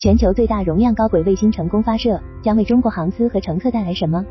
全球最大容量高轨卫星成功发射，将为中国航司和乘客带来什么？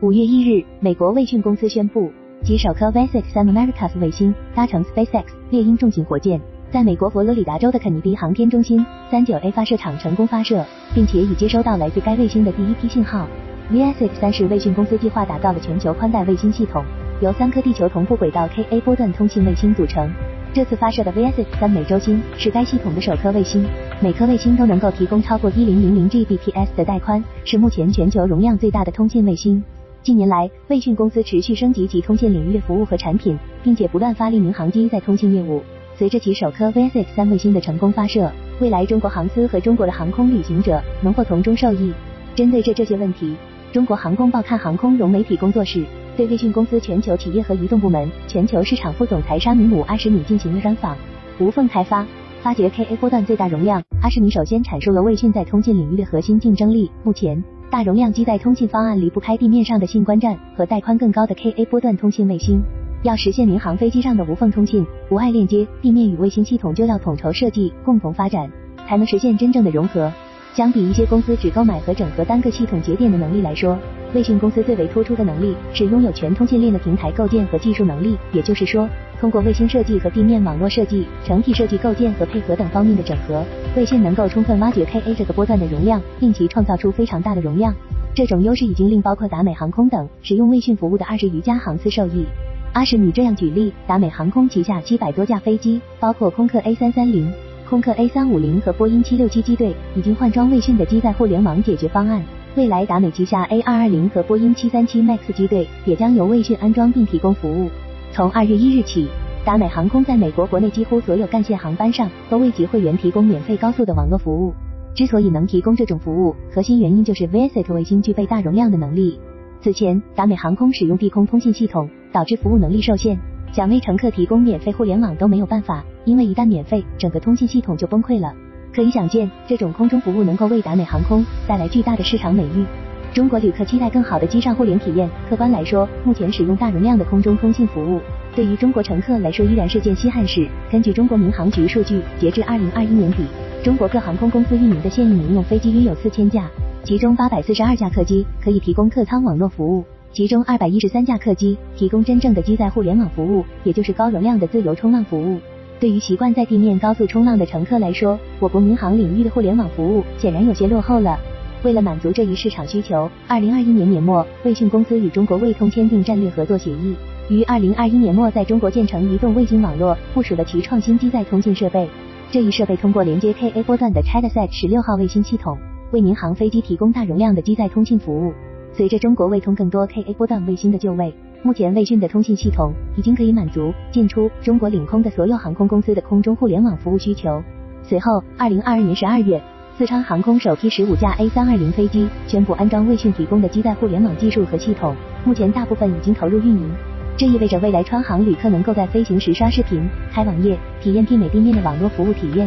五月一日，美国卫讯公司宣布，其首颗 VSAT 三 Americas 卫星搭乘 SpaceX 猎鹰重型火箭，在美国佛罗里达州的肯尼迪航天中心三九 A 发射场成功发射，并且已接收到来自该卫星的第一批信号。VSAT 三是卫讯公司计划打造的全球宽带卫星系统，由三颗地球同步轨道 Ka 波段通信卫星组成。这次发射的 VSAT 三美洲星是该系统的首颗卫星，每颗卫星都能够提供超过一零零零 Gbps 的带宽，是目前全球容量最大的通信卫星。近年来，卫讯公司持续升级其通信领域的服务和产品，并且不断发力民航机在通信业务。随着其首颗 VSAT 三卫星的成功发射，未来中国航司和中国的航空旅行者能否从中受益。针对这这些问题，中国航空报刊航空融媒体工作室。对卫讯公司全球企业和移动部门全球市场副总裁沙米姆阿什米进行了专访。无缝开发，发掘 Ka 波段最大容量。阿什米首先阐述了卫讯在通信领域的核心竞争力。目前，大容量机载通信方案离不开地面上的信观站和带宽更高的 Ka 波段通信卫星。要实现民航飞机上的无缝通信、无碍链接，地面与卫星系统就要统筹设计、共同发展，才能实现真正的融合。相比一些公司只购买和整合单个系统节点的能力来说，卫讯公司最为突出的能力是拥有全通信链的平台构建和技术能力。也就是说，通过卫星设计和地面网络设计、整体设计构建和配合等方面的整合，卫讯能够充分挖掘 Ka 这个波段的容量，令其创造出非常大的容量。这种优势已经令包括达美航空等使用卫讯服务的二十余家航司受益。阿什米这样举例，达美航空旗下七百多架飞机，包括空客 A 三三零。空客 A 三五零和波音七六七机队已经换装卫讯的机载互联网解决方案，未来达美旗下 A 二二零和波音七三七 MAX 机队也将由卫讯安装并提供服务。从二月一日起，达美航空在美国国内几乎所有干线航班上都为其会员提供免费高速的网络服务。之所以能提供这种服务，核心原因就是 VSAT 卫星具备大容量的能力。此前，达美航空使用地空通信系统，导致服务能力受限。想为乘客提供免费互联网都没有办法，因为一旦免费，整个通信系统就崩溃了。可以想见，这种空中服务能够为达美航空带来巨大的市场美誉。中国旅客期待更好的机上互联体验。客观来说，目前使用大容量的空中通信服务，对于中国乘客来说依然是件稀罕事。根据中国民航局数据，截至二零二一年底，中国各航空公司运营的现役民用飞机约有四千架，其中八百四十二架客机可以提供客舱网络服务。其中二百一十三架客机提供真正的机载互联网服务，也就是高容量的自由冲浪服务。对于习惯在地面高速冲浪的乘客来说，我国民航领域的互联网服务显然有些落后了。为了满足这一市场需求，二零二一年年末，卫讯公司与中国卫通签订战略合作协议，于二零二一年末在中国建成移动卫星网络，部署了其创新机载通信设备。这一设备通过连接 Ka 波段的 Chatset 十六号卫星系统，为民航飞机提供大容量的机载通信服务。随着中国卫通更多 Ka 波段卫星的就位，目前卫讯的通信系统已经可以满足进出中国领空的所有航空公司的空中互联网服务需求。随后，二零二二年十二月，四川航空首批十五架 A 三二零飞机宣布安装卫讯提供的机载互联网技术和系统，目前大部分已经投入运营。这意味着未来川航旅客能够在飞行时刷视频、开网页，体验媲美地面的网络服务体验。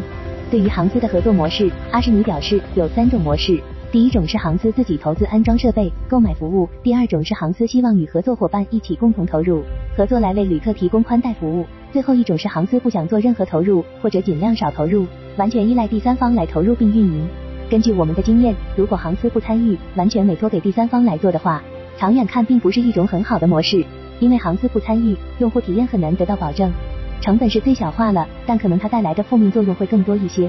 对于航司的合作模式，阿什尼表示有三种模式。第一种是航司自己投资安装设备购买服务，第二种是航司希望与合作伙伴一起共同投入合作来为旅客提供宽带服务，最后一种是航司不想做任何投入或者尽量少投入，完全依赖第三方来投入并运营。根据我们的经验，如果航司不参与，完全委托给第三方来做的话，长远看并不是一种很好的模式，因为航司不参与，用户体验很难得到保证，成本是最小化了，但可能它带来的负面作用会更多一些。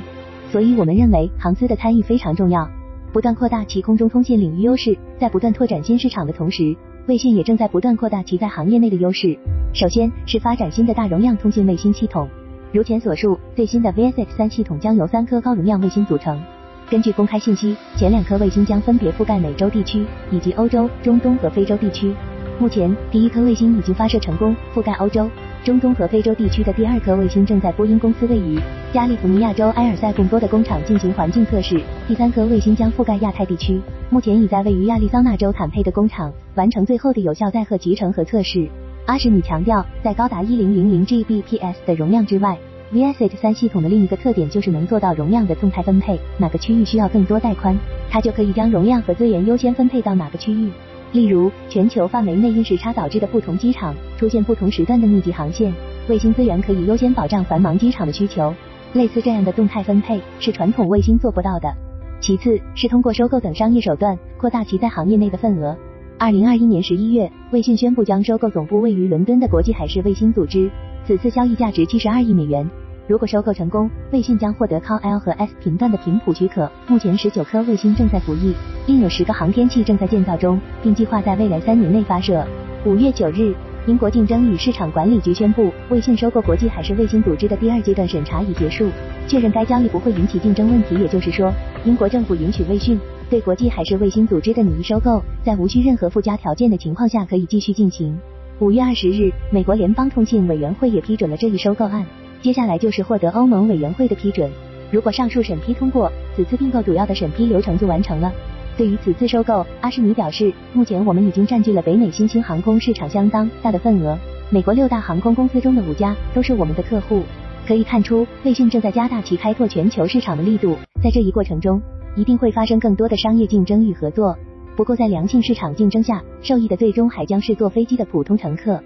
所以我们认为航司的参与非常重要。不断扩大其空中通信领域优势，在不断拓展新市场的同时，卫星也正在不断扩大其在行业内的优势。首先是发展新的大容量通信卫星系统。如前所述，最新的 VSX 三系统将由三颗高容量卫星组成。根据公开信息，前两颗卫星将分别覆盖美洲地区以及欧洲、中东和非洲地区。目前，第一颗卫星已经发射成功，覆盖欧洲。中东和非洲地区的第二颗卫星正在波音公司位于加利福尼亚州埃尔塞贡多的工厂进行环境测试，第三颗卫星将覆盖亚太地区，目前已在位于亚利桑那州坦佩的工厂完成最后的有效载荷集成和测试。阿什米强调，在高达一零零零 Gbps 的容量之外，VSAT 三系统的另一个特点就是能做到容量的动态分配，哪个区域需要更多带宽，它就可以将容量和资源优先分配到哪个区域。例如，全球范围内因时差导致的不同机场出现不同时段的密集航线，卫星资源可以优先保障繁忙机场的需求。类似这样的动态分配是传统卫星做不到的。其次是通过收购等商业手段扩大其在行业内的份额。二零二一年十一月，卫讯宣布将收购总部位于伦敦的国际海事卫星组织，此次交易价值七十二亿美元。如果收购成功，卫讯将获得靠 L 和 S 频段的频谱许可。目前十九颗卫星正在服役，另有十个航天器正在建造中，并计划在未来三年内发射。五月九日，英国竞争与市场管理局宣布，卫讯收购国际海事卫星组织的第二阶段审查已结束，确认该交易不会引起竞争问题。也就是说，英国政府允许卫讯对国际海事卫星组织的拟收购，在无需任何附加条件的情况下可以继续进行。五月二十日，美国联邦通信委员会也批准了这一收购案。接下来就是获得欧盟委员会的批准。如果上述审批通过，此次并购主要的审批流程就完成了。对于此次收购，阿什尼表示，目前我们已经占据了北美新兴航空市场相当大的份额。美国六大航空公司中的五家都是我们的客户。可以看出，瑞信正在加大其开拓全球市场的力度。在这一过程中，一定会发生更多的商业竞争与合作。不过，在良性市场竞争下，受益的最终还将是坐飞机的普通乘客。